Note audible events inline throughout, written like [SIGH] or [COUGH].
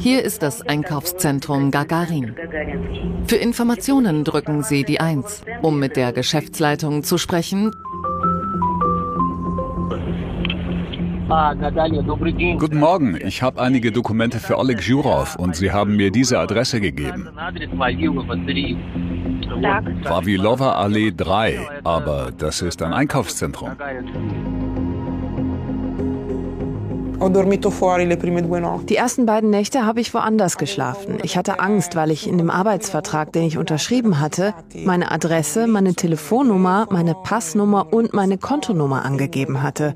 Hier ist das Einkaufszentrum Gagarin. Für Informationen drücken Sie die 1. Um mit der Geschäftsleitung zu sprechen, Guten Morgen, ich habe einige Dokumente für Oleg Jurov und Sie haben mir diese Adresse gegeben. Vavilova Allee 3, aber das ist ein Einkaufszentrum. Die ersten beiden Nächte habe ich woanders geschlafen. Ich hatte Angst, weil ich in dem Arbeitsvertrag, den ich unterschrieben hatte, meine Adresse, meine Telefonnummer, meine Passnummer und meine Kontonummer angegeben hatte.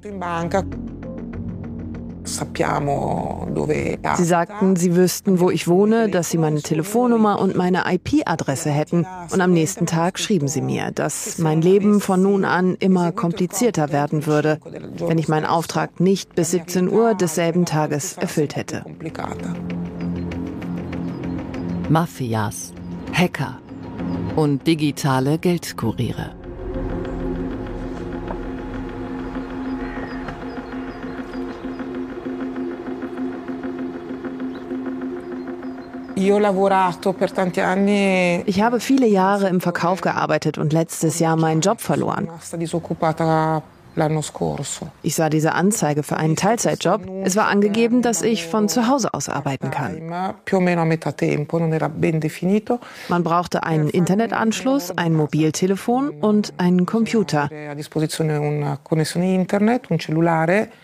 Sie sagten, sie wüssten, wo ich wohne, dass sie meine Telefonnummer und meine IP-Adresse hätten. Und am nächsten Tag schrieben sie mir, dass mein Leben von nun an immer komplizierter werden würde, wenn ich meinen Auftrag nicht bis 17 Uhr desselben Tages erfüllt hätte. Mafias, Hacker und digitale Geldkuriere. Ich habe viele Jahre im Verkauf gearbeitet und letztes Jahr meinen Job verloren. Ich sah diese Anzeige für einen Teilzeitjob. Es war angegeben, dass ich von zu Hause aus arbeiten kann. Man brauchte einen Internetanschluss, ein Mobiltelefon und einen Computer.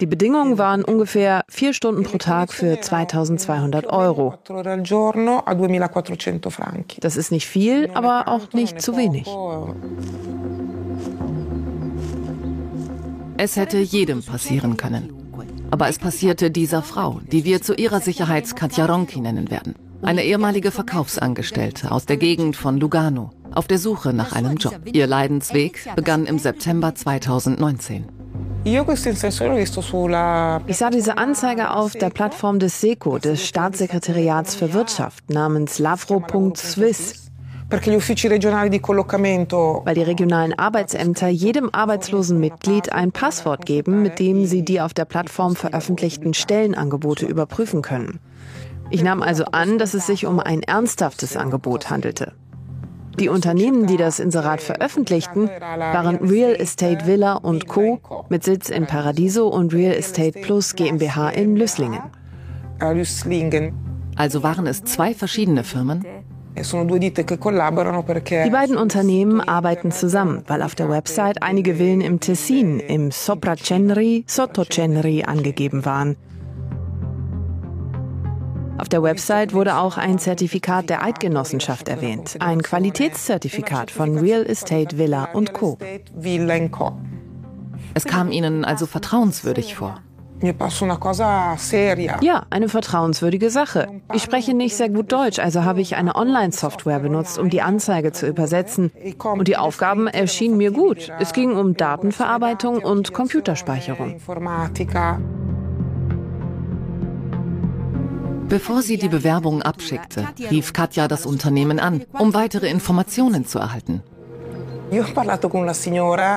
Die Bedingungen waren ungefähr vier Stunden pro Tag für 2200 Euro. Das ist nicht viel, aber auch nicht zu wenig. Es hätte jedem passieren können. Aber es passierte dieser Frau, die wir zu ihrer Sicherheit Katja Ronki nennen werden. Eine ehemalige Verkaufsangestellte aus der Gegend von Lugano, auf der Suche nach einem Job. Ihr Leidensweg begann im September 2019. Ich sah diese Anzeige auf der Plattform des SECO, des Staatssekretariats für Wirtschaft, namens lavro.swiss. Weil die regionalen Arbeitsämter jedem arbeitslosen Mitglied ein Passwort geben, mit dem sie die auf der Plattform veröffentlichten Stellenangebote überprüfen können. Ich nahm also an, dass es sich um ein ernsthaftes Angebot handelte. Die Unternehmen, die das Inserat veröffentlichten, waren Real Estate Villa und Co. mit Sitz in Paradiso und Real Estate Plus GmbH in Lüsslingen. Also waren es zwei verschiedene Firmen? E Die beiden Unternehmen arbeiten zusammen, weil auf der Website einige Villen im Tessin, im Sopracenri, Sottocenri angegeben waren. Auf der Website wurde auch ein Zertifikat der Eidgenossenschaft erwähnt, ein Qualitätszertifikat von Real Estate Villa und Co. Es kam Ihnen also vertrauenswürdig vor. Ja, eine vertrauenswürdige Sache. Ich spreche nicht sehr gut Deutsch, also habe ich eine Online-Software benutzt, um die Anzeige zu übersetzen. Und die Aufgaben erschienen mir gut. Es ging um Datenverarbeitung und Computerspeicherung. Bevor sie die Bewerbung abschickte, rief Katja das Unternehmen an, um weitere Informationen zu erhalten.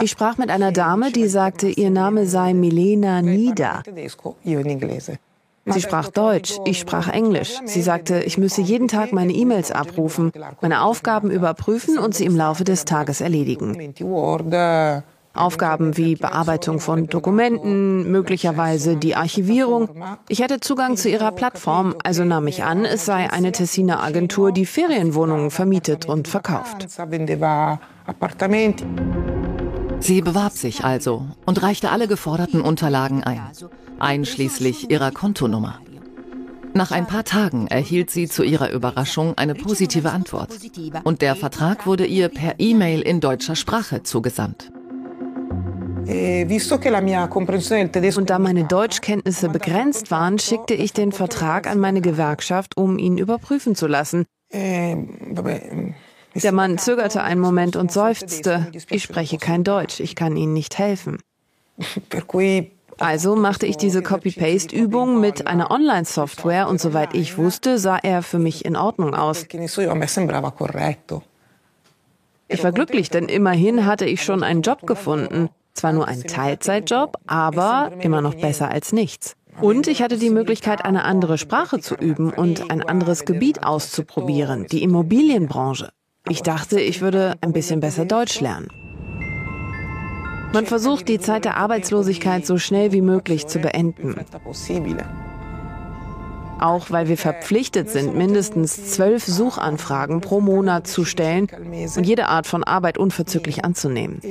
Ich sprach mit einer Dame, die sagte, ihr Name sei Milena Nida. Sie sprach Deutsch, ich sprach Englisch. Sie sagte, ich müsse jeden Tag meine E-Mails abrufen, meine Aufgaben überprüfen und sie im Laufe des Tages erledigen. Aufgaben wie Bearbeitung von Dokumenten, möglicherweise die Archivierung. Ich hätte Zugang zu ihrer Plattform, also nahm ich an, es sei eine Tessiner Agentur, die Ferienwohnungen vermietet und verkauft. Sie bewarb sich also und reichte alle geforderten Unterlagen ein, einschließlich ihrer Kontonummer. Nach ein paar Tagen erhielt sie zu ihrer Überraschung eine positive Antwort und der Vertrag wurde ihr per E-Mail in deutscher Sprache zugesandt. E und da meine Deutschkenntnisse begrenzt waren, schickte ich den Vertrag an meine Gewerkschaft, um ihn überprüfen zu lassen. Eh, Der Mann zögerte einen Moment und seufzte. Ich spreche kein Deutsch, ich kann Ihnen nicht helfen. [LAUGHS] Also machte ich diese Copy-Paste-Übung mit einer Online-Software und soweit ich wusste, sah er für mich in Ordnung aus. Ich war glücklich, denn immerhin hatte ich schon einen Job gefunden. Zwar nur ein Teilzeitjob, aber immer noch besser als nichts. Und ich hatte die Möglichkeit, eine andere Sprache zu üben und ein anderes Gebiet auszuprobieren, die Immobilienbranche. Ich dachte, ich würde ein bisschen besser Deutsch lernen. Man versucht, die Zeit der Arbeitslosigkeit so schnell wie möglich zu beenden. Auch weil wir verpflichtet sind, mindestens zwölf Suchanfragen pro Monat zu stellen und jede Art von Arbeit unverzüglich anzunehmen.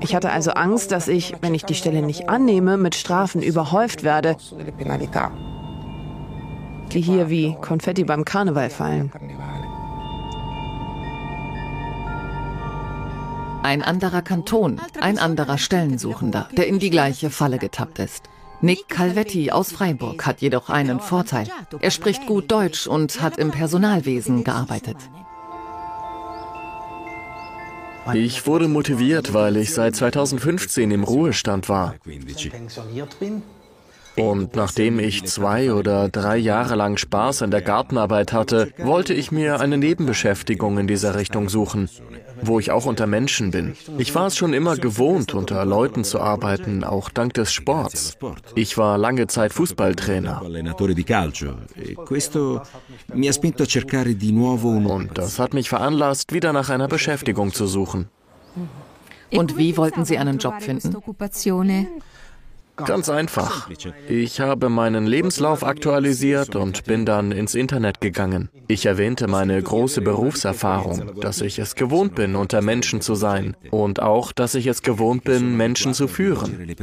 Ich hatte also Angst, dass ich, wenn ich die Stelle nicht annehme, mit Strafen überhäuft werde, die hier wie Konfetti beim Karneval fallen. Ein anderer Kanton, ein anderer Stellensuchender, der in die gleiche Falle getappt ist. Nick Calvetti aus Freiburg hat jedoch einen Vorteil. Er spricht gut Deutsch und hat im Personalwesen gearbeitet. Ich wurde motiviert, weil ich seit 2015 im Ruhestand war. Und nachdem ich zwei oder drei Jahre lang Spaß an der Gartenarbeit hatte, wollte ich mir eine Nebenbeschäftigung in dieser Richtung suchen, wo ich auch unter Menschen bin. Ich war es schon immer gewohnt, unter Leuten zu arbeiten, auch dank des Sports. Ich war lange Zeit Fußballtrainer. Und das hat mich veranlasst, wieder nach einer Beschäftigung zu suchen. Und wie wollten Sie einen Job finden? Ganz einfach. Ich habe meinen Lebenslauf aktualisiert und bin dann ins Internet gegangen. Ich erwähnte meine große Berufserfahrung, dass ich es gewohnt bin, unter Menschen zu sein und auch, dass ich es gewohnt bin, Menschen zu führen.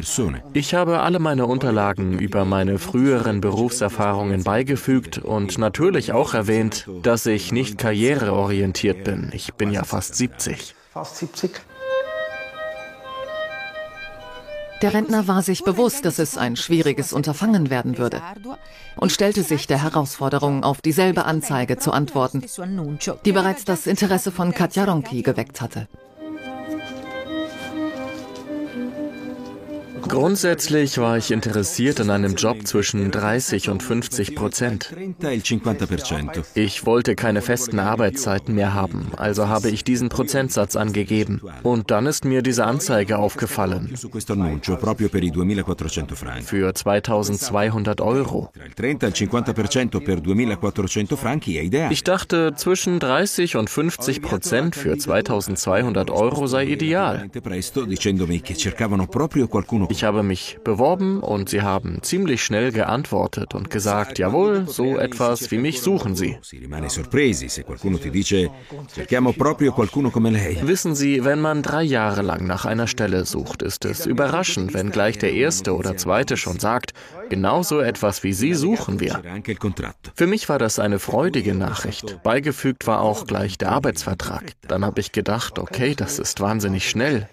Ich habe alle meine Unterlagen über meine früheren Berufserfahrungen beigefügt und natürlich auch erwähnt, dass ich nicht karriereorientiert bin. Ich bin ja fast 70. Fast 70. Der Rentner war sich bewusst, dass es ein schwieriges Unterfangen werden würde und stellte sich der Herausforderung, auf dieselbe Anzeige zu antworten, die bereits das Interesse von Katja Ronki geweckt hatte. Grundsätzlich war ich interessiert an einem Job zwischen 30 und 50 Prozent. Ich wollte keine festen Arbeitszeiten mehr haben, also habe ich diesen Prozentsatz angegeben. Und dann ist mir diese Anzeige aufgefallen. Für 2200 Euro. Ich dachte, zwischen 30 und 50 Prozent für 2200 Euro sei ideal. Ich habe mich beworben und sie haben ziemlich schnell geantwortet und gesagt, jawohl, so etwas wie mich suchen sie. Wissen Sie, wenn man drei Jahre lang nach einer Stelle sucht, ist es überraschend, wenn gleich der erste oder zweite schon sagt, genau so etwas wie Sie suchen wir. Für mich war das eine freudige Nachricht. Beigefügt war auch gleich der Arbeitsvertrag. Dann habe ich gedacht, okay, das ist wahnsinnig schnell.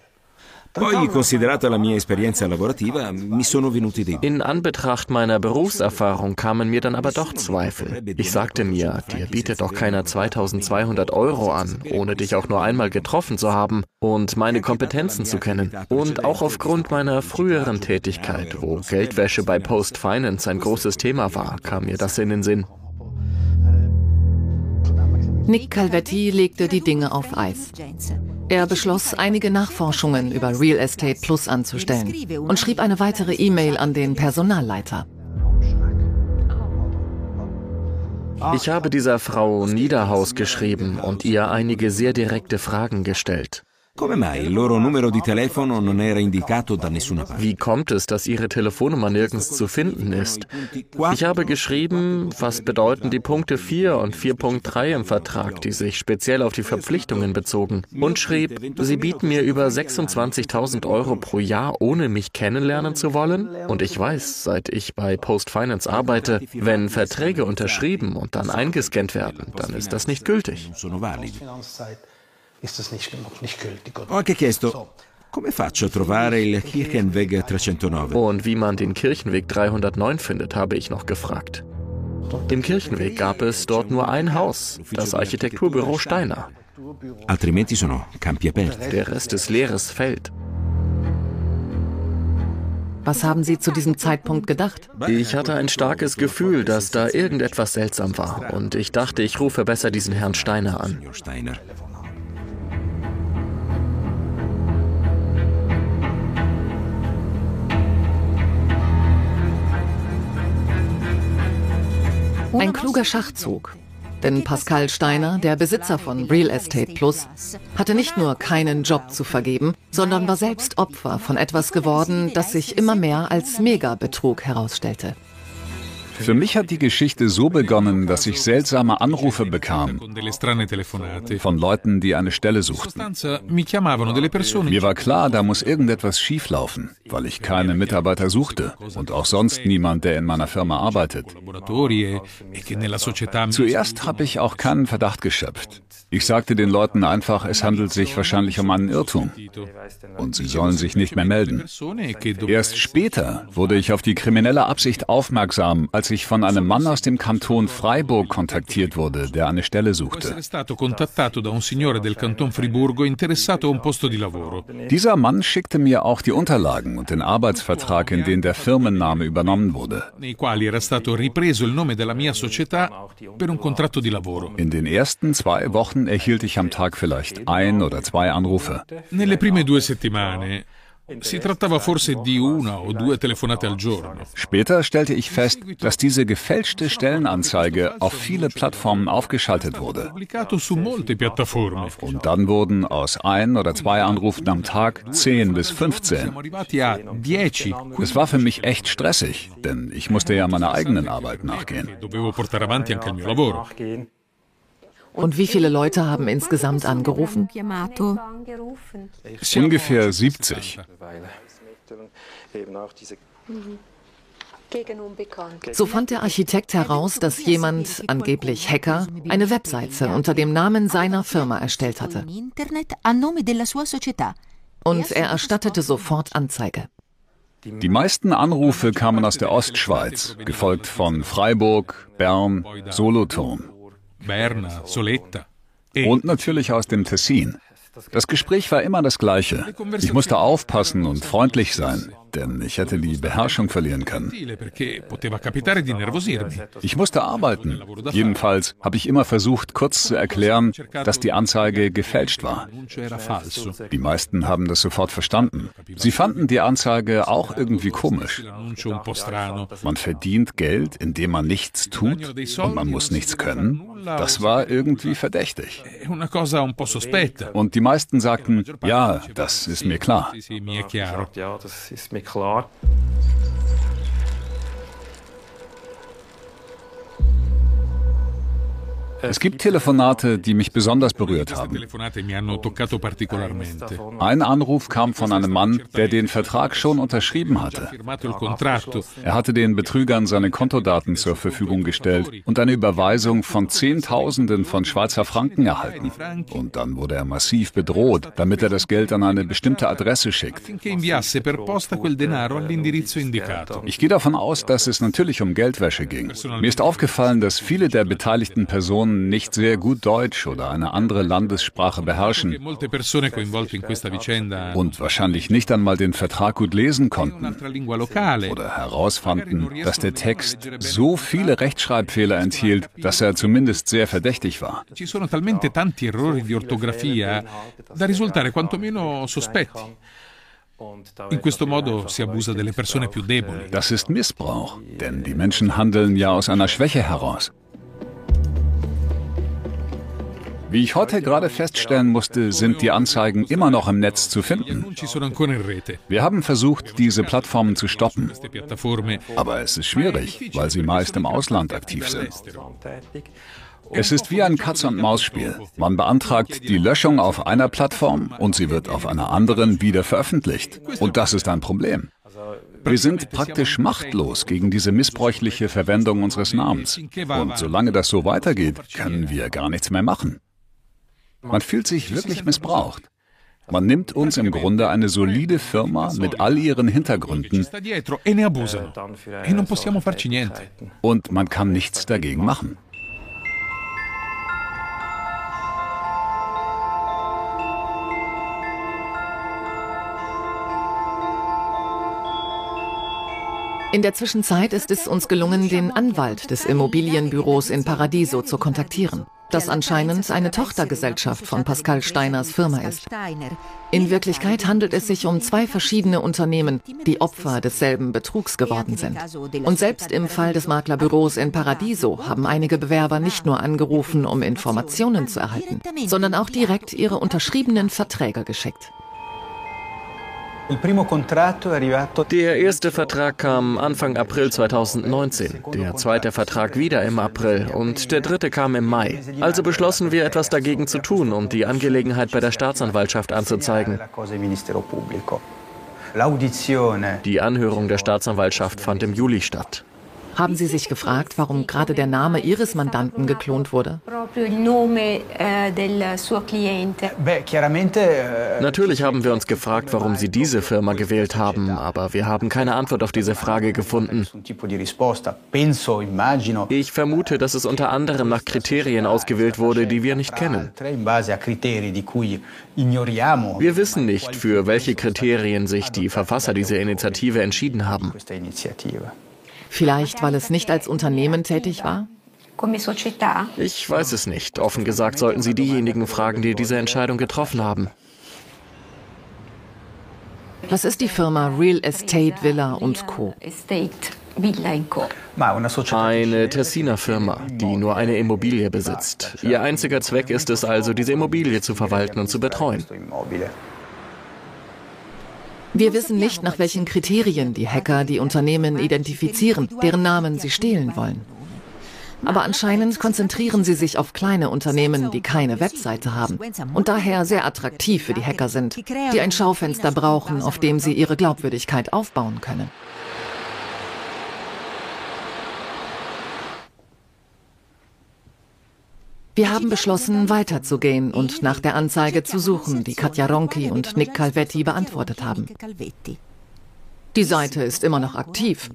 In Anbetracht meiner Berufserfahrung kamen mir dann aber doch Zweifel. Ich sagte mir, dir bietet doch keiner 2200 Euro an, ohne dich auch nur einmal getroffen zu haben und meine Kompetenzen zu kennen. Und auch aufgrund meiner früheren Tätigkeit, wo Geldwäsche bei Post Finance ein großes Thema war, kam mir das in den Sinn. Nick Calvetti legte die Dinge auf Eis. Er beschloss, einige Nachforschungen über Real Estate Plus anzustellen und schrieb eine weitere E-Mail an den Personalleiter. Ich habe dieser Frau Niederhaus geschrieben und ihr einige sehr direkte Fragen gestellt. Wie kommt es, dass Ihre Telefonnummer nirgends zu finden ist? Ich habe geschrieben, was bedeuten die Punkte 4 und 4.3 im Vertrag, die sich speziell auf die Verpflichtungen bezogen, und schrieb, Sie bieten mir über 26.000 Euro pro Jahr, ohne mich kennenlernen zu wollen? Und ich weiß, seit ich bei Post Finance arbeite, wenn Verträge unterschrieben und dann eingescannt werden, dann ist das nicht gültig. Ho anche chiesto, come faccio a trovare il Kirchenweg 309? Und wie man den Kirchenweg 309 findet, habe ich noch gefragt. Im Kirchenweg gab es dort nur ein Haus, das Architekturbüro Steiner. Altrimenti sono campi aperti. Der Rest ist leeres Feld. Was haben Sie zu diesem Zeitpunkt gedacht? Ich hatte ein starkes Gefühl, dass da irgendetwas seltsam war. Und ich dachte, ich rufe besser diesen Herrn Steiner an. Ein kluger Schachzug. Denn Pascal Steiner, der Besitzer von Real Estate Plus, hatte nicht nur keinen Job zu vergeben, sondern war selbst Opfer von etwas geworden, das sich immer mehr als Mega-Betrug herausstellte. Für mich hat die Geschichte so begonnen, dass ich seltsame Anrufe bekam von Leuten, die eine Stelle suchten. Mir war klar, da muss irgendetwas schieflaufen, weil ich keine Mitarbeiter suchte und auch sonst niemand, der in meiner Firma arbeitet. Zuerst habe ich auch keinen Verdacht geschöpft. Ich sagte den Leuten einfach, es handelt sich wahrscheinlich um einen Irrtum und sie sollen sich nicht mehr melden. Erst später wurde ich auf die kriminelle Absicht aufmerksam, als ich von einem Mann aus dem Kanton Freiburg kontaktiert wurde, der eine Stelle suchte. Dieser Mann schickte mir auch die Unterlagen und den Arbeitsvertrag, in den der Firmenname übernommen wurde. In den ersten zwei Wochen erhielt ich am Tag vielleicht ein oder zwei Anrufe. Nelle prime due settimane Si trattava forse di una o due telefonate al giorno. Später stellte ich fest, dass diese gefälschte Stellenanzeige auf viele Plattformen aufgeschaltet wurde. Und dann wurden aus ein oder zwei Anrufen am Tag 10 bis 15. Es war für mich echt stressig, denn ich musste ja meiner eigenen Arbeit nachgehen. Und wie viele Leute haben insgesamt angerufen? Ungefähr 70. So fand der Architekt heraus, dass jemand, angeblich Hacker, eine Webseite unter dem Namen seiner Firma erstellt hatte. Und er erstattete sofort Anzeige. Die meisten Anrufe kamen aus der Ostschweiz, gefolgt von Freiburg, Bern, Solothurn. Berna, Soletta. Und natürlich aus dem Tessin. Das Gespräch war immer das gleiche. Ich musste aufpassen und freundlich sein denn ich hätte die Beherrschung verlieren können. Ich musste arbeiten. Jedenfalls habe ich immer versucht, kurz zu erklären, dass die Anzeige gefälscht war. Die meisten haben das sofort verstanden. Sie fanden die Anzeige auch irgendwie komisch. Man verdient Geld, indem man nichts tut und man muss nichts können. Das war irgendwie verdächtig. Und die meisten sagten, ja, das ist mir klar klar. Es gibt Telefonate, die mich besonders berührt haben. Ein Anruf kam von einem Mann, der den Vertrag schon unterschrieben hatte. Er hatte den Betrügern seine Kontodaten zur Verfügung gestellt und eine Überweisung von Zehntausenden von Schweizer Franken erhalten. Und dann wurde er massiv bedroht, damit er das Geld an eine bestimmte Adresse schickt. Ich gehe davon aus, dass es natürlich um Geldwäsche ging. Mir ist aufgefallen, dass viele der beteiligten Personen Personen nicht sehr gut Deutsch oder eine andere Landessprache beherrschen und wahrscheinlich nicht einmal den Vertrag gut lesen konnten oder herausfanden, dass der Text so viele Rechtschreibfehler enthielt, dass er zumindest sehr verdächtig war. In questo modo si abusa delle persone più deboli. Das ist Missbrauch, denn die Menschen handeln ja aus einer Schwäche heraus. Wie ich heute gerade feststellen musste, sind die Anzeigen immer noch im Netz zu finden. Wir haben versucht, diese Plattformen zu stoppen. Aber es ist schwierig, weil sie meist im Ausland aktiv sind. Es ist wie ein Katz-und-Maus-Spiel. Man beantragt die Löschung auf einer Plattform und sie wird auf einer anderen wieder veröffentlicht. Und das ist ein Problem. Wir sind praktisch machtlos gegen diese missbräuchliche Verwendung unseres Namens. Und solange das so weitergeht, können wir gar nichts mehr machen. Man fühlt sich wirklich missbraucht. Man nimmt uns im Grunde eine solide Firma mit all ihren Hintergründen. Und man kann nichts dagegen machen. In der Zwischenzeit ist es uns gelungen, den Anwalt des Immobilienbüros in Paradiso zu kontaktieren, das anscheinend eine Tochtergesellschaft von Pascal Steiners Firma ist. In Wirklichkeit handelt es sich um zwei verschiedene Unternehmen, die Opfer desselben Betrugs geworden sind. Und selbst im Fall des Maklerbüros in Paradiso haben einige Bewerber nicht nur angerufen, um Informationen zu erhalten, sondern auch direkt ihre unterschriebenen Verträge geschickt. Der erste Vertrag kam Anfang April 2019, der zweite Vertrag wieder im April und der dritte kam im Mai. Also beschlossen wir etwas dagegen zu tun und die Angelegenheit bei der Staatsanwaltschaft anzuzeigen. Die Anhörung der Staatsanwaltschaft fand im Juli statt. Haben Sie sich gefragt, warum gerade der Name Ihres Mandanten geklont wurde? Natürlich haben wir uns gefragt, warum Sie diese Firma gewählt haben, aber wir haben keine Antwort auf diese Frage gefunden. Ich vermute, dass es unter anderem nach Kriterien ausgewählt wurde, die wir nicht kennen. Wir wissen nicht, für welche Kriterien sich die Verfasser dieser Initiative entschieden haben. Vielleicht, weil es nicht als Unternehmen tätig war? Ich weiß es nicht. Offen gesagt sollten Sie diejenigen fragen, die diese Entscheidung getroffen haben. Was ist die Firma Real Estate Villa und Co? Eine Tessiner Firma, die nur eine Immobilie besitzt. Ihr einziger Zweck ist es also, diese Immobilie zu verwalten und zu betreuen. Wir wissen nicht, nach welchen Kriterien die Hacker die Unternehmen identifizieren, deren Namen sie stehlen wollen. Aber anscheinend konzentrieren sie sich auf kleine Unternehmen, die keine Webseite haben und daher sehr attraktiv für die Hacker sind, die ein Schaufenster brauchen, auf dem sie ihre Glaubwürdigkeit aufbauen können. Wir haben beschlossen, weiterzugehen und nach der Anzeige zu suchen, die Katja Ronki und Nick Calvetti beantwortet haben. Die Seite ist immer noch aktiv.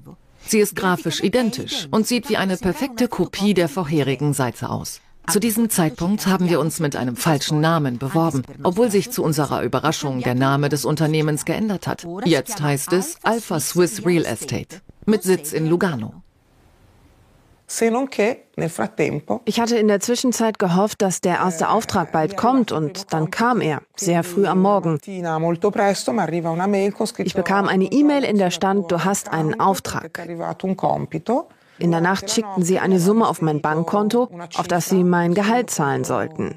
Sie ist grafisch identisch und sieht wie eine perfekte Kopie der vorherigen Seite aus. Zu diesem Zeitpunkt haben wir uns mit einem falschen Namen beworben, obwohl sich zu unserer Überraschung der Name des Unternehmens geändert hat. Jetzt heißt es Alpha Swiss Real Estate mit Sitz in Lugano. Ich hatte in der Zwischenzeit gehofft, dass der erste Auftrag bald kommt und dann kam er, sehr früh am Morgen. Ich bekam eine E-Mail, in der stand, du hast einen Auftrag. In der Nacht schickten sie eine Summe auf mein Bankkonto, auf das sie mein Gehalt zahlen sollten.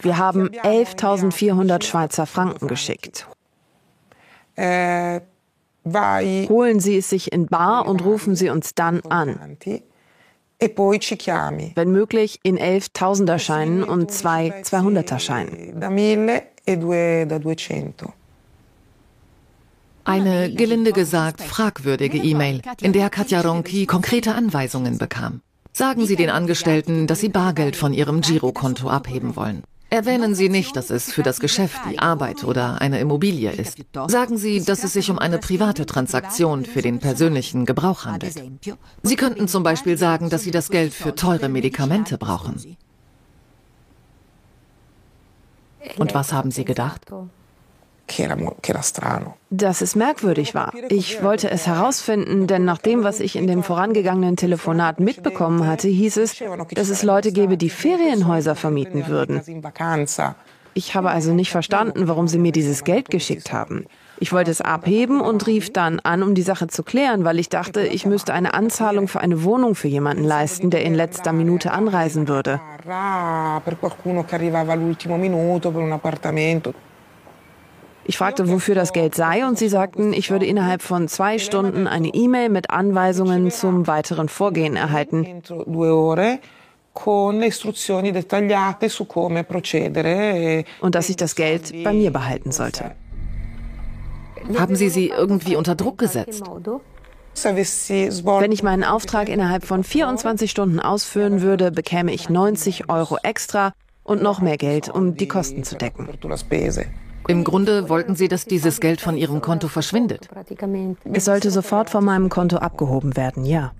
Wir haben 11.400 Schweizer Franken geschickt. Holen Sie es sich in Bar und rufen Sie uns dann an. E Wenn möglich in elf Tausenderscheinen und zwei Zweihunderterscheinen. E Eine gelinde gesagt fragwürdige E-Mail, in der Katja Ronki konkrete Anweisungen bekam. Sagen Sie den Angestellten, dass Sie Bargeld von Ihrem Girokonto abheben wollen. Erwähnen Sie nicht, dass es für das Geschäft, die Arbeit oder eine Immobilie ist. Sagen Sie, dass es sich um eine private Transaktion für den persönlichen Gebrauch handelt. Sie könnten zum Beispiel sagen, dass Sie das Geld für teure Medikamente brauchen. Und was haben Sie gedacht? Dass es merkwürdig war. Ich wollte es herausfinden, denn nach dem, was ich in dem vorangegangenen Telefonat mitbekommen hatte, hieß es, dass es Leute gäbe, die Ferienhäuser vermieten würden. Ich habe also nicht verstanden, warum sie mir dieses Geld geschickt haben. Ich wollte es abheben und rief dann an, um die Sache zu klären, weil ich dachte, ich müsste eine Anzahlung für eine Wohnung für jemanden leisten, der in letzter Minute anreisen würde. Ich fragte, wofür das Geld sei, und sie sagten, ich würde innerhalb von zwei Stunden eine E-Mail mit Anweisungen zum weiteren Vorgehen erhalten. Und dass ich das Geld bei mir behalten sollte. Haben Sie sie irgendwie unter Druck gesetzt? Wenn ich meinen Auftrag innerhalb von 24 Stunden ausführen würde, bekäme ich 90 Euro extra und noch mehr Geld, um die Kosten zu decken. Im Grunde wollten sie, dass dieses Geld von ihrem Konto verschwindet. Es sollte sofort von meinem Konto abgehoben werden, ja.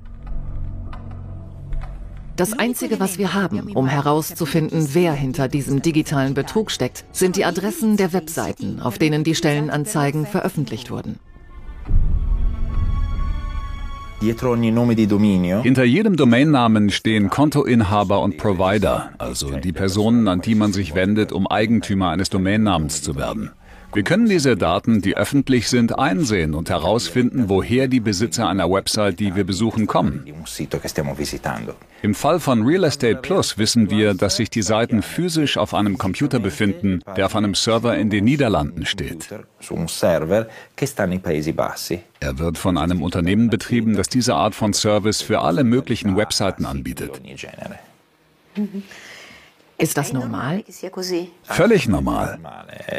Das Einzige, was wir haben, um herauszufinden, wer hinter diesem digitalen Betrug steckt, sind die Adressen der Webseiten, auf denen die Stellenanzeigen veröffentlicht wurden. Hinter jedem Domainnamen stehen Kontoinhaber und Provider, also die Personen, an die man sich wendet, um Eigentümer eines Domainnamens zu werden. Wir können diese Daten, die öffentlich sind, einsehen und herausfinden, woher die Besitzer einer Website, die wir besuchen, kommen. Im Fall von Real Estate Plus wissen wir, dass sich die Seiten physisch auf einem Computer befinden, der auf einem Server in den Niederlanden steht. Er wird von einem Unternehmen betrieben, das diese Art von Service für alle möglichen Webseiten anbietet. Ist das normal? Völlig normal.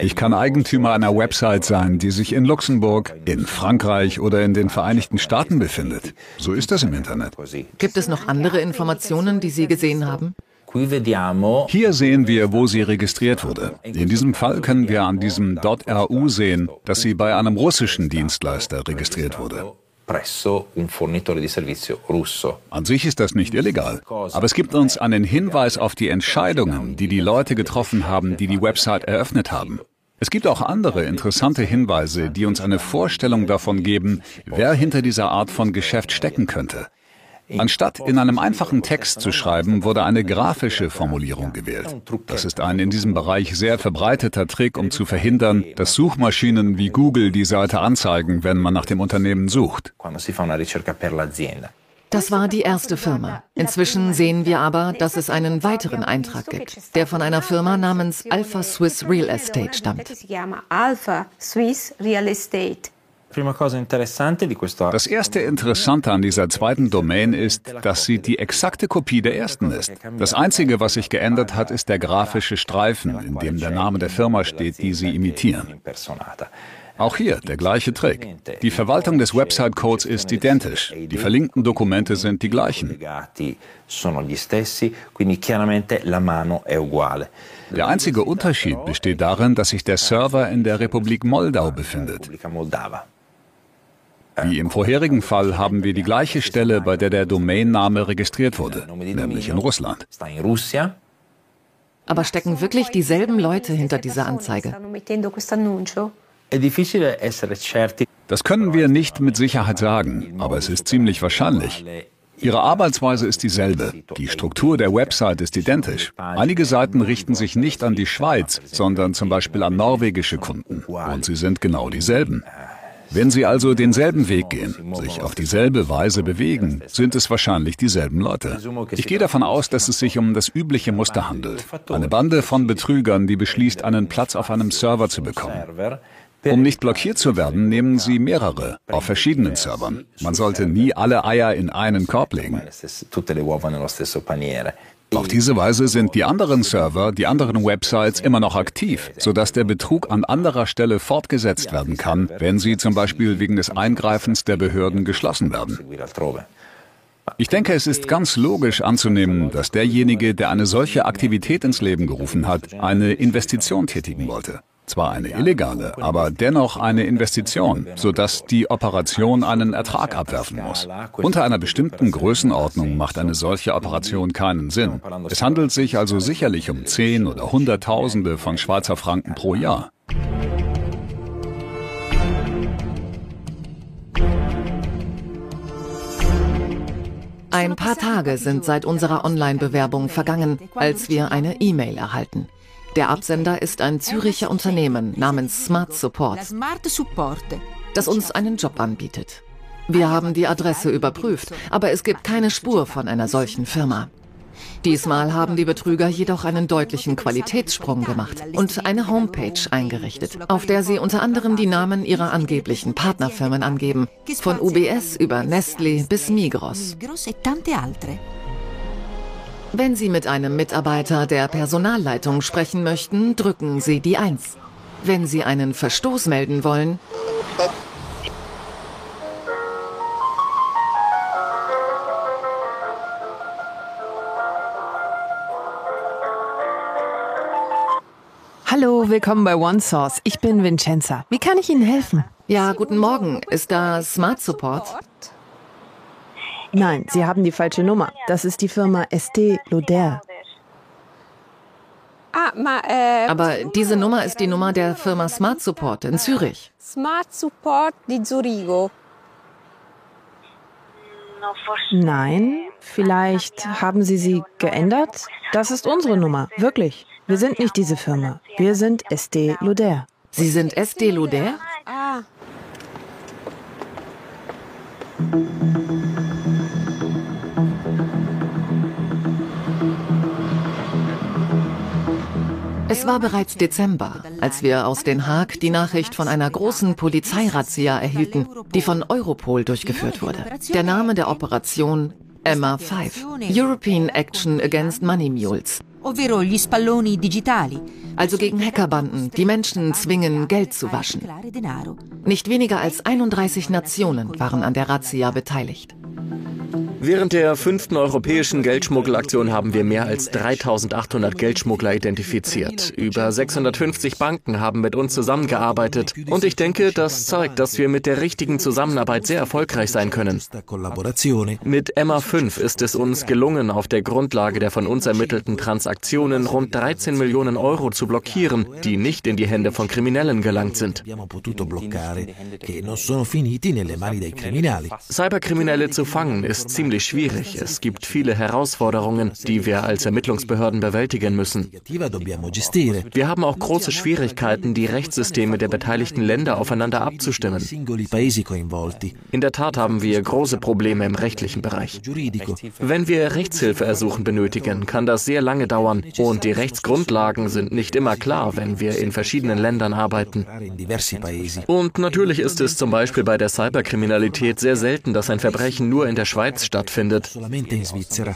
Ich kann Eigentümer einer Website sein, die sich in Luxemburg, in Frankreich oder in den Vereinigten Staaten befindet. So ist das im Internet. Gibt es noch andere Informationen, die Sie gesehen haben? Hier sehen wir, wo sie registriert wurde. In diesem Fall können wir an diesem .ru sehen, dass sie bei einem russischen Dienstleister registriert wurde An sich ist das nicht illegal, aber es gibt uns einen Hinweis auf die Entscheidungen, die die Leute getroffen haben, die die Website eröffnet haben. Es gibt auch andere interessante Hinweise, die uns eine Vorstellung davon geben, wer hinter dieser Art von Geschäft stecken könnte. Anstatt in einem einfachen Text zu schreiben, wurde eine grafische Formulierung gewählt. Das ist ein in diesem Bereich sehr verbreiteter Trick, um zu verhindern, dass Suchmaschinen wie Google die Seite anzeigen, wenn man nach dem Unternehmen sucht. Das war die erste Firma. Inzwischen sehen wir aber, dass es einen weiteren Eintrag gibt, der von einer Firma namens Alpha Swiss Real Estate stammt. Das erste Interessante an dieser zweiten Domain ist, dass sie die exakte Kopie der ersten ist. Das Einzige, was sich geändert hat, ist der grafische Streifen, in dem der Name der Firma steht, die sie imitieren. Auch hier der gleiche Trick. Die Verwaltung des Website-Codes ist identisch. Die verlinkten Dokumente sind die gleichen. Der einzige Unterschied besteht darin, dass sich der Server in der Republik Moldau befindet. Wie im vorherigen Fall haben wir die gleiche Stelle, bei der der Domainname registriert wurde, nämlich in Russland. Aber stecken wirklich dieselben Leute hinter dieser Anzeige? Das können wir nicht mit Sicherheit sagen, aber es ist ziemlich wahrscheinlich. Ihre Arbeitsweise ist dieselbe. Die Struktur der Website ist identisch. Einige Seiten richten sich nicht an die Schweiz, sondern zum Beispiel an norwegische Kunden. Und sie sind genau dieselben. Wenn Sie also denselben Weg gehen, sich auf dieselbe Weise bewegen, sind es wahrscheinlich dieselben Leute. Ich gehe davon aus, dass es sich um das übliche Muster handelt. Eine Bande von Betrügern, die beschließt, einen Platz auf einem Server zu bekommen. Um nicht blockiert zu werden, nehmen sie mehrere auf verschiedenen Servern. Man sollte nie alle Eier in einen Korb legen. Auf diese Weise sind die anderen Server, die anderen Websites immer noch aktiv, sodass der Betrug an anderer Stelle fortgesetzt werden kann, wenn sie zum Beispiel wegen des Eingreifens der Behörden geschlossen werden. Ich denke, es ist ganz logisch anzunehmen, dass derjenige, der eine solche Aktivität ins Leben gerufen hat, eine Investition tätigen wollte. Zwar eine illegale, aber dennoch eine Investition, sodass die Operation einen Ertrag abwerfen muss. Unter einer bestimmten Größenordnung macht eine solche Operation keinen Sinn. Es handelt sich also sicherlich um Zehn oder Hunderttausende von Schweizer Franken pro Jahr. Ein paar Tage sind seit unserer Online-Bewerbung vergangen, als wir eine E-Mail erhalten. Der Absender ist ein Züricher Unternehmen namens Smart Support, das uns einen Job anbietet. Wir haben die Adresse überprüft, aber es gibt keine Spur von einer solchen Firma. Diesmal haben die Betrüger jedoch einen deutlichen Qualitätssprung gemacht und eine Homepage eingerichtet, auf der sie unter anderem die Namen ihrer angeblichen Partnerfirmen angeben, von UBS über Nestlé bis Migros. Wenn Sie mit einem Mitarbeiter der Personalleitung sprechen möchten, drücken Sie die 1. Wenn Sie einen Verstoß melden wollen, Hallo, willkommen bei OneSource. Ich bin Vincenza. Wie kann ich Ihnen helfen? Ja, guten Morgen. Ist da Smart Support? Nein, Sie haben die falsche Nummer. Das ist die Firma Estée Lauder. Ah, äh, Aber diese Nummer ist die Nummer der Firma Smart Support in Zürich. Smart Support di Zurigo. Nein, vielleicht haben Sie sie geändert? Das ist unsere Nummer, wirklich. Wir sind nicht diese Firma. Wir sind Estée Lauder. Sie sind Estée Lauder? Ah. Es war bereits Dezember, als wir aus Den Haag die Nachricht von einer großen Polizeirazzia erhielten, die von Europol durchgeführt wurde. Der Name der Operation Emma 5, European Action Against Money Mules. Also gegen Hackerbanden, die Menschen zwingen, Geld zu waschen. Nicht weniger als 31 Nationen waren an der Razzia beteiligt. Während der fünften europäischen Geldschmuggelaktion haben wir mehr als 3800 Geldschmuggler identifiziert. Über 650 Banken haben mit uns zusammengearbeitet. Und ich denke, das zeigt, dass wir mit der richtigen Zusammenarbeit sehr erfolgreich sein können. Mit Emma 5 ist es uns gelungen, auf der Grundlage der von uns ermittelten Transaktionen rund 13 Millionen Euro zu blockieren, die nicht in die Hände von Kriminellen gelangt sind. Cyberkriminelle zu fangen ist ziemlich ziemlich schwierig. Es gibt viele Herausforderungen, die wir als Ermittlungsbehörden bewältigen müssen. Wir haben auch große Schwierigkeiten, die Rechtssysteme der beteiligten Länder aufeinander abzustimmen. In der Tat haben wir große Probleme im rechtlichen Bereich. Wenn wir Rechtshilfeersuchen benötigen, kann das sehr lange dauern und die Rechtsgrundlagen sind nicht immer klar, wenn wir in verschiedenen Ländern arbeiten. Und natürlich ist es zum Beispiel bei der Cyberkriminalität sehr selten, dass ein Verbrechen nur in der Schweiz stattfindet stattfindet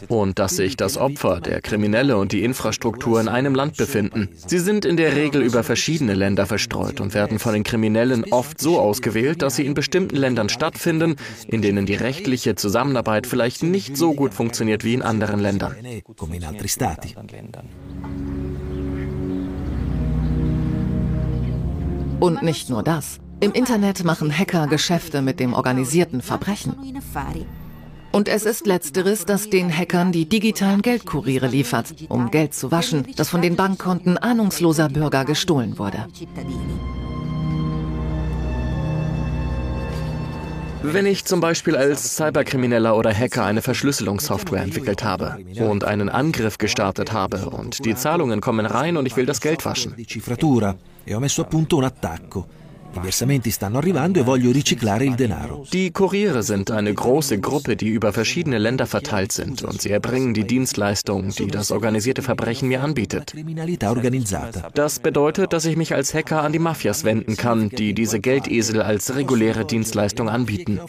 und dass sich das Opfer, der Kriminelle und die Infrastruktur in einem Land befinden. Sie sind in der Regel über verschiedene Länder verstreut und werden von den Kriminellen oft so ausgewählt, dass sie in bestimmten Ländern stattfinden, in denen die rechtliche Zusammenarbeit vielleicht nicht so gut funktioniert wie in anderen Ländern. Und nicht nur das. Im Internet machen Hacker Geschäfte mit dem organisierten Verbrechen. Und es ist letzteres, das den Hackern die digitalen Geldkuriere liefert, um Geld zu waschen, das von den Bankkonten ahnungsloser Bürger gestohlen wurde. Wenn ich zum Beispiel als Cyberkrimineller oder Hacker eine Verschlüsselungssoftware entwickelt habe und einen Angriff gestartet habe und die Zahlungen kommen rein und ich will das Geld waschen. E die Kuriere sind eine große Gruppe, die über verschiedene Länder verteilt sind und sie erbringen die Dienstleistung, die das organisierte Verbrechen mir anbietet. Das bedeutet, dass ich mich als Hacker an die Mafias wenden kann, die diese Geldesel als reguläre Dienstleistung anbieten.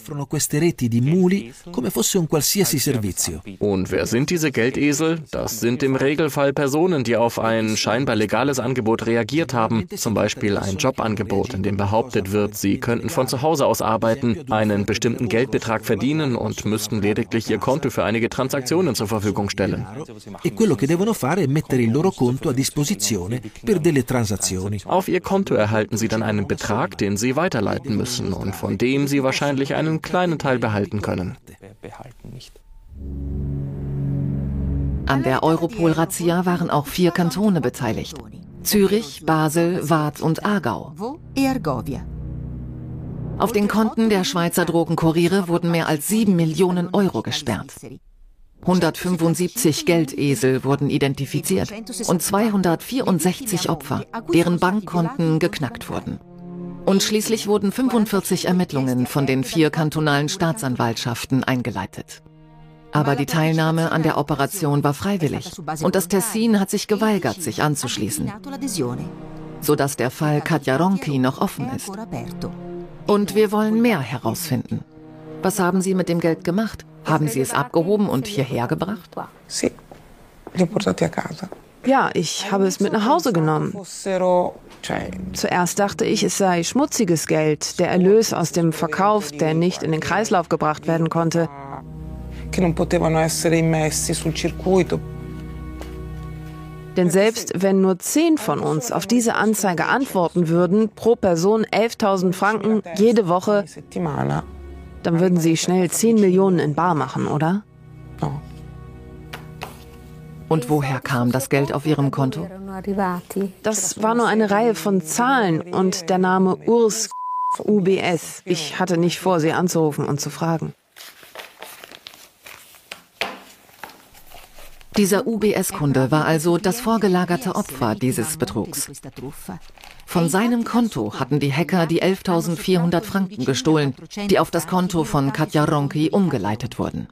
Und wer sind diese Geldesel? Das sind im Regelfall Personen, die auf ein scheinbar legales Angebot reagiert haben, zum Beispiel ein Jobangebot, in dem behauptet wird, sie könnten von zu Hause aus arbeiten, einen bestimmten Geldbetrag verdienen und müssten lediglich ihr Konto für einige Transaktionen zur Verfügung stellen. Auf ihr Konto erhalten sie dann einen Betrag, den sie weiterleiten müssen und von dem sie wahrscheinlich einen kleinen Teil behalten können. An der Europol-Razzia waren auch vier Kantone beteiligt. Zürich, Basel, Waadt und Aargau. Auf den Konten der Schweizer Drogenkuriere wurden mehr als 7 Millionen Euro gesperrt. 175 Geldesel wurden identifiziert und 264 Opfer, deren Bankkonten geknackt wurden. Und schließlich wurden 45 Ermittlungen von den vier kantonalen Staatsanwaltschaften eingeleitet. Aber die Teilnahme an der Operation war freiwillig und das Tessin hat sich geweigert, sich anzuschließen, sodass der Fall Katja Ronki noch offen ist. Und wir wollen mehr herausfinden. Was haben Sie mit dem Geld gemacht? Haben Sie es abgehoben und hierher gebracht? Ja, ich habe es mit nach Hause genommen. Zuerst dachte ich, es sei schmutziges Geld, der Erlös aus dem Verkauf, der nicht in den Kreislauf gebracht werden konnte che non potevano essere immessi sul circuito. Denn selbst wenn nur zehn von uns auf diese Anzeige antworten würden, pro Person 11.000 Franken jede Woche, Dann würden Sie schnell 10 Millionen in Bar machen, oder? Und woher kam das Geld auf Ihrem Konto? Das war nur eine Reihe von Zahlen und der Name Urs UBS. Ich hatte nicht vor, Sie anzurufen und zu fragen. Dieser UBS-Kunde war also das vorgelagerte Opfer dieses Betrugs. Von seinem Konto hatten die Hacker die 11.400 Franken gestohlen, die auf das Konto von Katja Ronki umgeleitet wurden.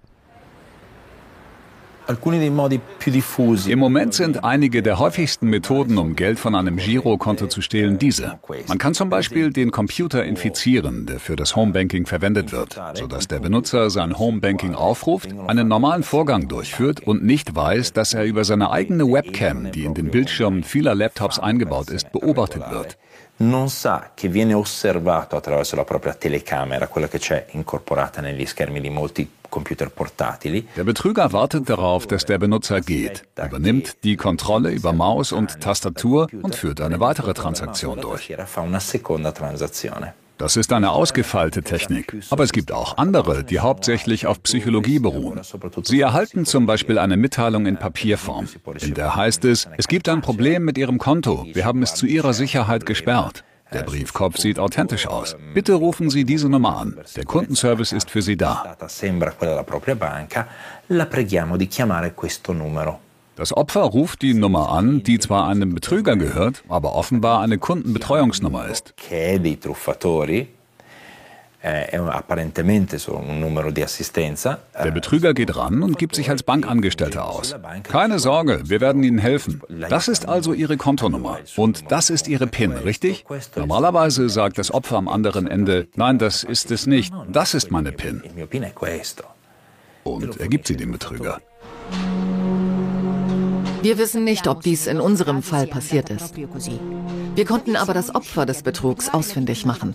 Im Moment sind einige der häufigsten Methoden, um Geld von einem Girokonto zu stehlen, diese. Man kann zum Beispiel den Computer infizieren, der für das Homebanking verwendet wird, sodass der Benutzer sein Homebanking aufruft, einen normalen Vorgang durchführt und nicht weiß, dass er über seine eigene Webcam, die in den Bildschirmen vieler Laptops eingebaut ist, beobachtet wird. Non sa che viene osservato attraverso la propria telecamera, quella che c'è incorporata negli schermi di molti. Der Betrüger wartet darauf, dass der Benutzer geht, übernimmt die Kontrolle über Maus und Tastatur und führt eine weitere Transaktion durch. Das ist eine ausgefeilte Technik. Aber es gibt auch andere, die hauptsächlich auf Psychologie beruhen. Sie erhalten zum Beispiel eine Mitteilung in Papierform. In der heißt es, es gibt ein Problem mit Ihrem Konto. Wir haben es zu Ihrer Sicherheit gesperrt. Der Briefkopf sieht authentisch aus. Bitte rufen Sie diese Nummer an. Der Kundenservice ist für Sie da. Das Opfer ruft die Nummer an, die zwar einem Betrüger gehört, aber offenbar eine Kundenbetreuungsnummer ist. Eh, der Betrüger geht ran und gibt sich als Bankangestellter aus. Keine Sorge, wir werden Ihnen helfen. Das ist also Ihre Kontonummer. Und das ist Ihre PIN, richtig? Normalerweise sagt das Opfer am anderen Ende, nein, das ist es nicht. Das ist meine PIN. Und er gibt sie dem Betrüger. Wir wissen nicht, ob dies in unserem Fall passiert ist. Wir konnten aber das Opfer des Betrugs ausfindig machen.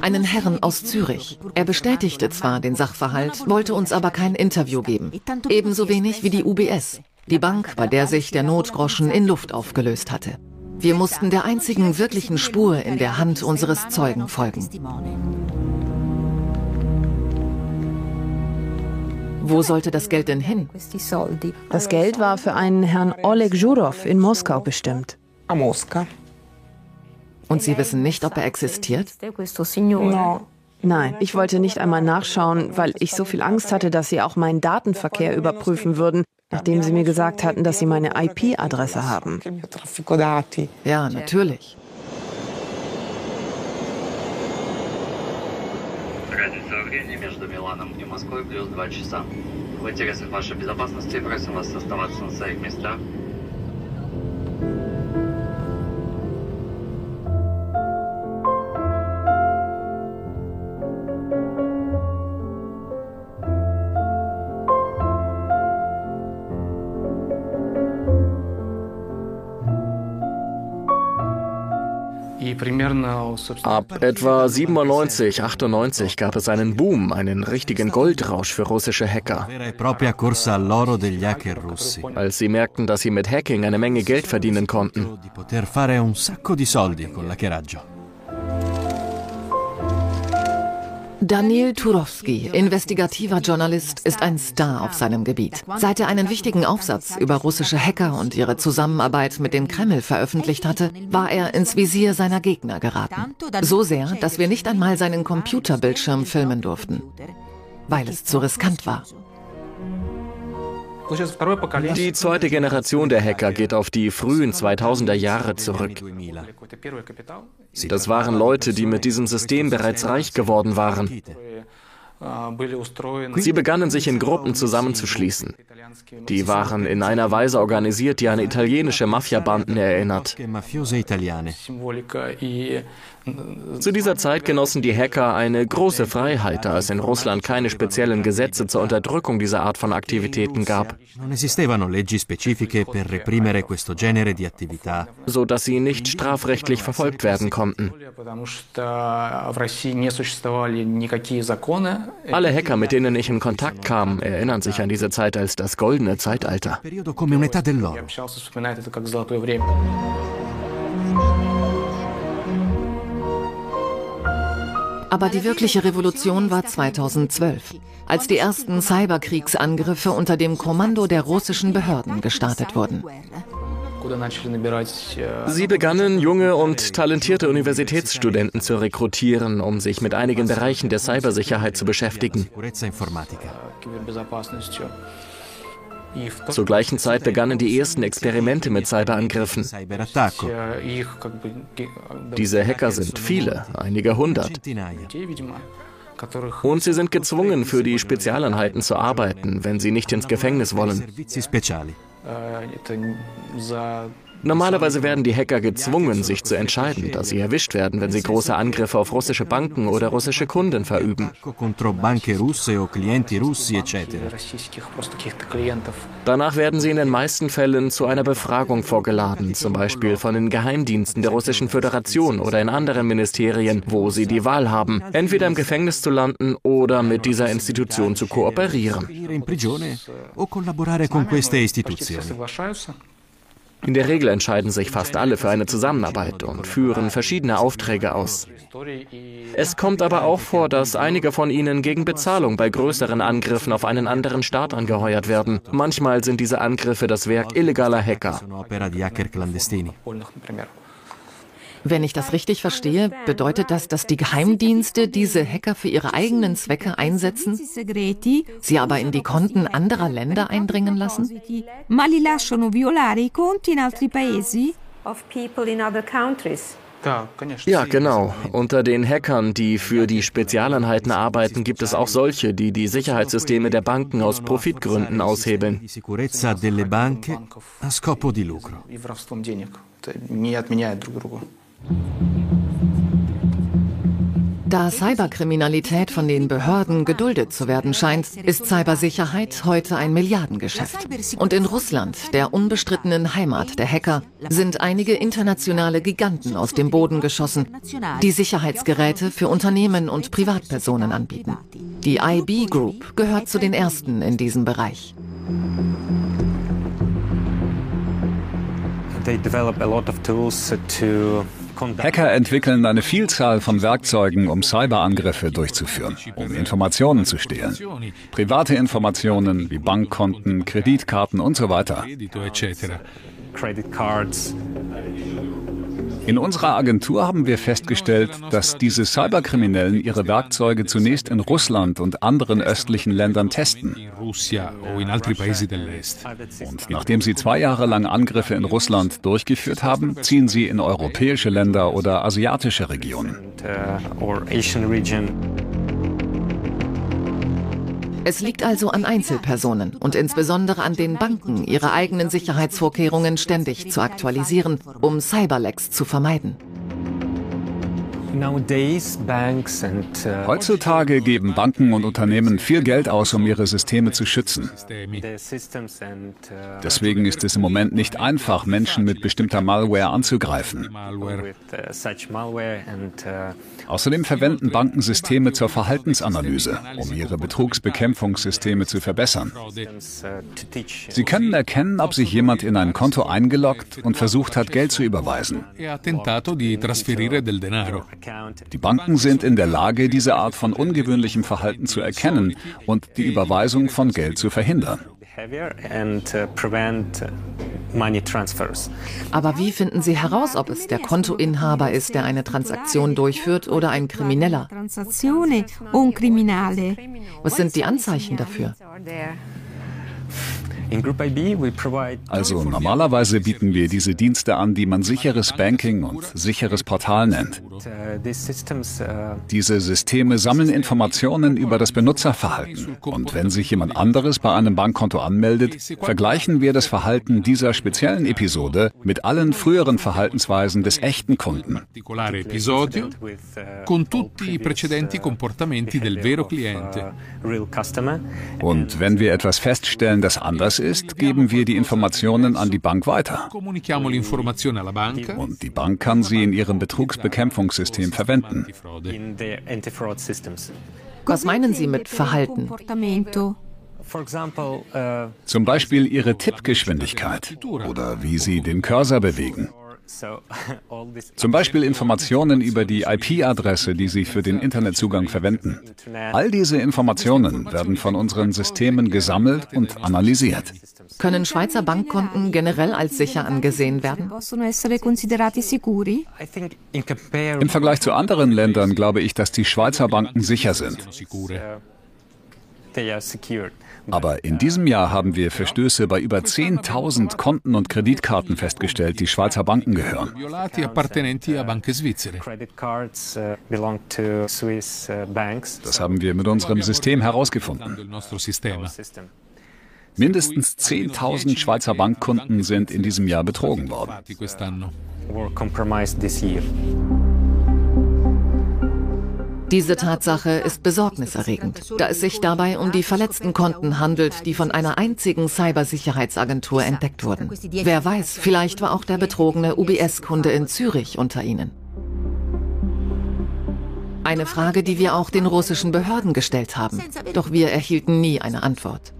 Einen Herrn aus Zürich. Er bestätigte zwar den Sachverhalt, wollte uns aber kein Interview geben. Ebenso wenig wie die UBS, die Bank, bei der sich der Notgroschen in Luft aufgelöst hatte. Wir mussten der einzigen wirklichen Spur in der Hand unseres Zeugen folgen. Wo sollte das Geld denn hin? Das Geld war für einen Herrn Oleg Jurow in Moskau bestimmt. Und Sie wissen nicht, ob er existiert? Nein, ich wollte nicht einmal nachschauen, weil ich so viel Angst hatte, dass Sie auch meinen Datenverkehr überprüfen würden, nachdem Sie mir gesagt hatten, dass Sie meine IP-Adresse haben. Ja, natürlich. Времени между Миланом и Москвой плюс 2 часа. В интересах вашей безопасности просим вас оставаться на своих местах. Ab etwa 97, 98 gab es einen Boom, einen richtigen Goldrausch für russische Hacker. Als sie merkten, dass sie mit Hacking eine Menge Geld verdienen konnten. Daniel Turowski, investigativer Journalist, ist ein Star auf seinem Gebiet. Seit er einen wichtigen Aufsatz über russische Hacker und ihre Zusammenarbeit mit dem Kreml veröffentlicht hatte, war er ins Visier seiner Gegner geraten. So sehr, dass wir nicht einmal seinen Computerbildschirm filmen durften, weil es zu riskant war. Die zweite Generation der Hacker geht auf die frühen 2000er Jahre zurück. Das waren Leute, die mit diesem System bereits reich geworden waren. Sie begannen sich in Gruppen zusammenzuschließen. Die waren in einer Weise organisiert, die an italienische Mafiabanden erinnert. Zu dieser Zeit genossen die Hacker eine große Freiheit, da es in Russland keine speziellen Gesetze zur Unterdrückung dieser Art von Aktivitäten gab. So dass sie nicht strafrechtlich verfolgt werden konnten. Alle Hacker, mit denen ich in Kontakt kam, erinnern sich an diese Zeit als das goldene Zeitalter. Aber die wirkliche Revolution war 2012, als die ersten Cyberkriegsangriffe unter dem Kommando der russischen Behörden gestartet wurden. Sie begannen, junge und talentierte Universitätsstudenten zu rekrutieren, um sich mit einigen Bereichen der Cybersicherheit zu beschäftigen. Zur gleichen Zeit begannen die ersten Experimente mit Cyberangriffen. Diese Hacker sind viele, einige hundert. Und sie sind gezwungen, für die Spezialeinheiten zu arbeiten, wenn sie nicht ins Gefängnis wollen. Normalerweise werden die Hacker gezwungen, sich zu entscheiden, da sie erwischt werden, wenn sie große Angriffe auf russische Banken oder russische Kunden verüben. Danach werden sie in den meisten Fällen zu einer Befragung vorgeladen, zum Beispiel von den Geheimdiensten der Russischen Föderation oder in anderen Ministerien, wo sie die Wahl haben, entweder im Gefängnis zu landen oder mit dieser Institution zu kooperieren. In der Regel entscheiden sich fast alle für eine Zusammenarbeit und führen verschiedene Aufträge aus. Es kommt aber auch vor, dass einige von ihnen gegen Bezahlung bei größeren Angriffen auf einen anderen Staat angeheuert werden. Manchmal sind diese Angriffe das Werk illegaler Hacker. Wenn ich das richtig verstehe, bedeutet das, dass die Geheimdienste diese Hacker für ihre eigenen Zwecke einsetzen, sie aber in die Konten anderer Länder eindringen lassen? Ja, genau. Unter den Hackern, die für die Spezialeinheiten arbeiten, gibt es auch solche, die die Sicherheitssysteme der Banken aus Profitgründen aushebeln. Da Cyberkriminalität von den Behörden geduldet zu werden scheint, ist Cybersicherheit heute ein Milliardengeschäft. Und in Russland, der unbestrittenen Heimat der Hacker, sind einige internationale Giganten aus dem Boden geschossen, die Sicherheitsgeräte für Unternehmen und Privatpersonen anbieten. Die IB Group gehört zu den ersten in diesem Bereich. They develop a lot of tools to Hacker entwickeln eine Vielzahl von Werkzeugen, um Cyberangriffe durchzuführen, um Informationen zu stehlen. Private Informationen wie Bankkonten, Kreditkarten und so weiter. In unserer Agentur haben wir festgestellt, dass diese Cyberkriminellen ihre Werkzeuge zunächst in Russland und anderen östlichen Ländern testen. Und nachdem sie zwei Jahre lang Angriffe in Russland durchgeführt haben, ziehen sie in europäische Länder oder asiatische Regionen. Es liegt also an Einzelpersonen und insbesondere an den Banken, ihre eigenen Sicherheitsvorkehrungen ständig zu aktualisieren, um Cyberlecks zu vermeiden. Uh, Heutzutage geben Banken und Unternehmen viel Geld aus, um ihre Systeme zu schützen. Uh, Deswegen ist es im Moment nicht einfach, Menschen mit bestimmter Malware anzugreifen. Außerdem verwenden Banken Systeme zur Verhaltensanalyse, um ihre Betrugsbekämpfungssysteme zu verbessern. Sie können erkennen, ob sich jemand in ein Konto eingeloggt und versucht hat, Geld zu überweisen. Die Banken sind in der Lage, diese Art von ungewöhnlichem Verhalten zu erkennen und die Überweisung von Geld zu verhindern. Aber wie finden Sie heraus, ob es der Kontoinhaber ist, der eine Transaktion durchführt oder ein Krimineller? Was sind die Anzeichen dafür? Also normalerweise bieten wir diese Dienste an, die man sicheres Banking und sicheres Portal nennt. Diese Systeme sammeln Informationen über das Benutzerverhalten. Und wenn sich jemand anderes bei einem Bankkonto anmeldet, vergleichen wir das Verhalten dieser speziellen Episode mit allen früheren Verhaltensweisen des echten Kunden. Und wenn wir etwas feststellen, das anders das ist, geben wir die Informationen an die Bank weiter. Und die Bank kann sie in ihrem Betrugsbekämpfungssystem verwenden. Was meinen Sie mit Verhalten? Zum Beispiel ihre Tippgeschwindigkeit oder wie sie den Cursor bewegen. [LAUGHS] Zum Beispiel Informationen über die IP-Adresse, die Sie für den Internetzugang verwenden. All diese Informationen werden von unseren Systemen gesammelt und analysiert. Können Schweizer Bankkonten generell als sicher angesehen werden? Im Vergleich zu anderen Ländern glaube ich, dass die Schweizer Banken sicher sind. Aber in diesem Jahr haben wir Verstöße bei über 10.000 Konten und Kreditkarten festgestellt, die Schweizer Banken gehören. Das haben wir mit unserem System herausgefunden. Mindestens 10.000 Schweizer Bankkunden sind in diesem Jahr betrogen worden. Diese Tatsache ist besorgniserregend, da es sich dabei um die verletzten Konten handelt, die von einer einzigen Cybersicherheitsagentur entdeckt wurden. Wer weiß, vielleicht war auch der betrogene UBS-Kunde in Zürich unter ihnen. Eine Frage, die wir auch den russischen Behörden gestellt haben. Doch wir erhielten nie eine Antwort.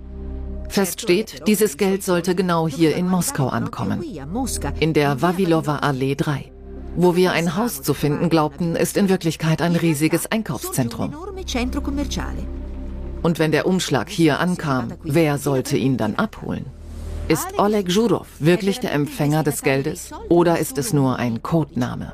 Fest steht, dieses Geld sollte genau hier in Moskau ankommen, in der Vavilova Allee 3. Wo wir ein Haus zu finden glaubten, ist in Wirklichkeit ein riesiges Einkaufszentrum. Und wenn der Umschlag hier ankam, wer sollte ihn dann abholen? Ist Oleg Zhurov wirklich der Empfänger des Geldes oder ist es nur ein Codename?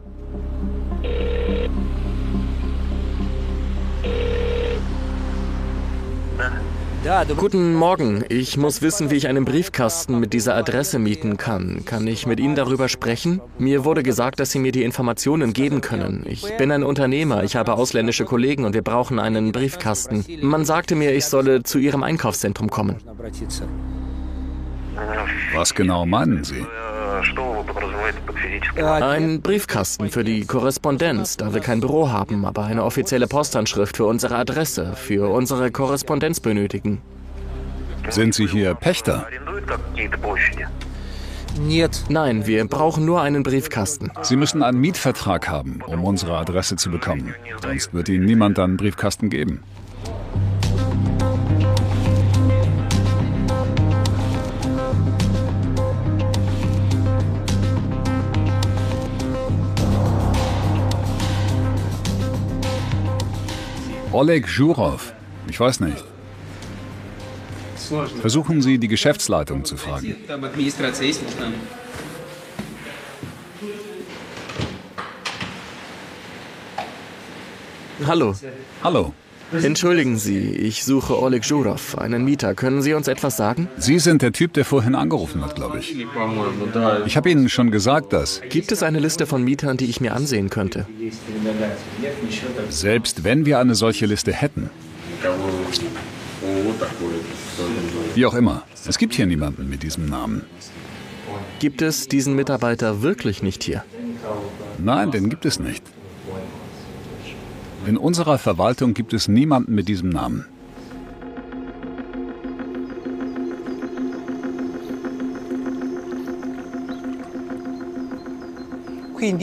Guten Morgen. Ich muss wissen, wie ich einen Briefkasten mit dieser Adresse mieten kann. Kann ich mit Ihnen darüber sprechen? Mir wurde gesagt, dass Sie mir die Informationen geben können. Ich bin ein Unternehmer, ich habe ausländische Kollegen und wir brauchen einen Briefkasten. Man sagte mir, ich solle zu Ihrem Einkaufszentrum kommen. Was genau meinen Sie? Ein Briefkasten für die Korrespondenz, da wir kein Büro haben, aber eine offizielle Postanschrift für unsere Adresse, für unsere Korrespondenz benötigen. Sind Sie hier Pächter? Nein, wir brauchen nur einen Briefkasten. Sie müssen einen Mietvertrag haben, um unsere Adresse zu bekommen. Sonst wird Ihnen niemand einen Briefkasten geben. Oleg Zhurov. Ich weiß nicht. Versuchen Sie, die Geschäftsleitung zu fragen. Hallo. Hallo. Entschuldigen Sie, ich suche Oleg Zhurov, einen Mieter. Können Sie uns etwas sagen? Sie sind der Typ, der vorhin angerufen hat, glaube ich. Ich habe Ihnen schon gesagt, dass... Gibt es eine Liste von Mietern, die ich mir ansehen könnte? Selbst wenn wir eine solche Liste hätten. Wie auch immer, es gibt hier niemanden mit diesem Namen. Gibt es diesen Mitarbeiter wirklich nicht hier? Nein, den gibt es nicht. In unserer Verwaltung gibt es niemanden mit diesem Namen. Ich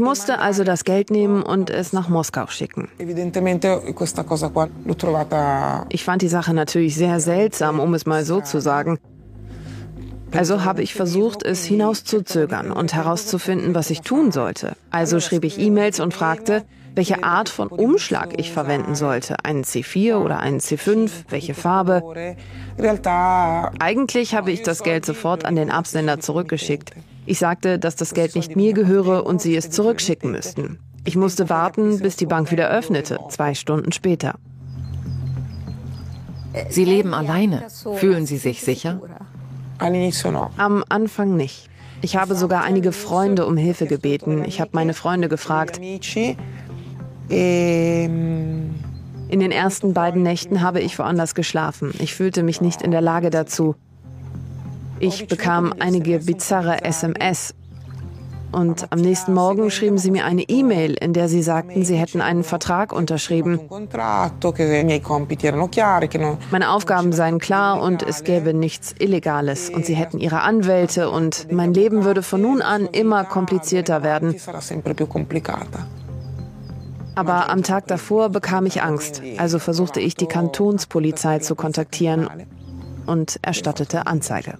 musste also das Geld nehmen und es nach Moskau schicken. Ich fand die Sache natürlich sehr seltsam, um es mal so zu sagen. Also habe ich versucht, es hinauszuzögern und herauszufinden, was ich tun sollte. Also schrieb ich E-Mails und fragte, welche Art von Umschlag ich verwenden sollte. Einen C4 oder einen C5, welche Farbe. Eigentlich habe ich das Geld sofort an den Absender zurückgeschickt. Ich sagte, dass das Geld nicht mir gehöre und sie es zurückschicken müssten. Ich musste warten, bis die Bank wieder öffnete, zwei Stunden später. Sie leben alleine. Fühlen Sie sich sicher? Am Anfang nicht. Ich habe sogar einige Freunde um Hilfe gebeten. Ich habe meine Freunde gefragt. In den ersten beiden Nächten habe ich woanders geschlafen. Ich fühlte mich nicht in der Lage dazu. Ich bekam einige bizarre SMS. Und am nächsten Morgen schrieben sie mir eine E-Mail, in der sie sagten, sie hätten einen Vertrag unterschrieben. Meine Aufgaben seien klar und es gäbe nichts Illegales. Und sie hätten ihre Anwälte und mein Leben würde von nun an immer komplizierter werden. Aber am Tag davor bekam ich Angst. Also versuchte ich die Kantonspolizei zu kontaktieren und erstattete Anzeige.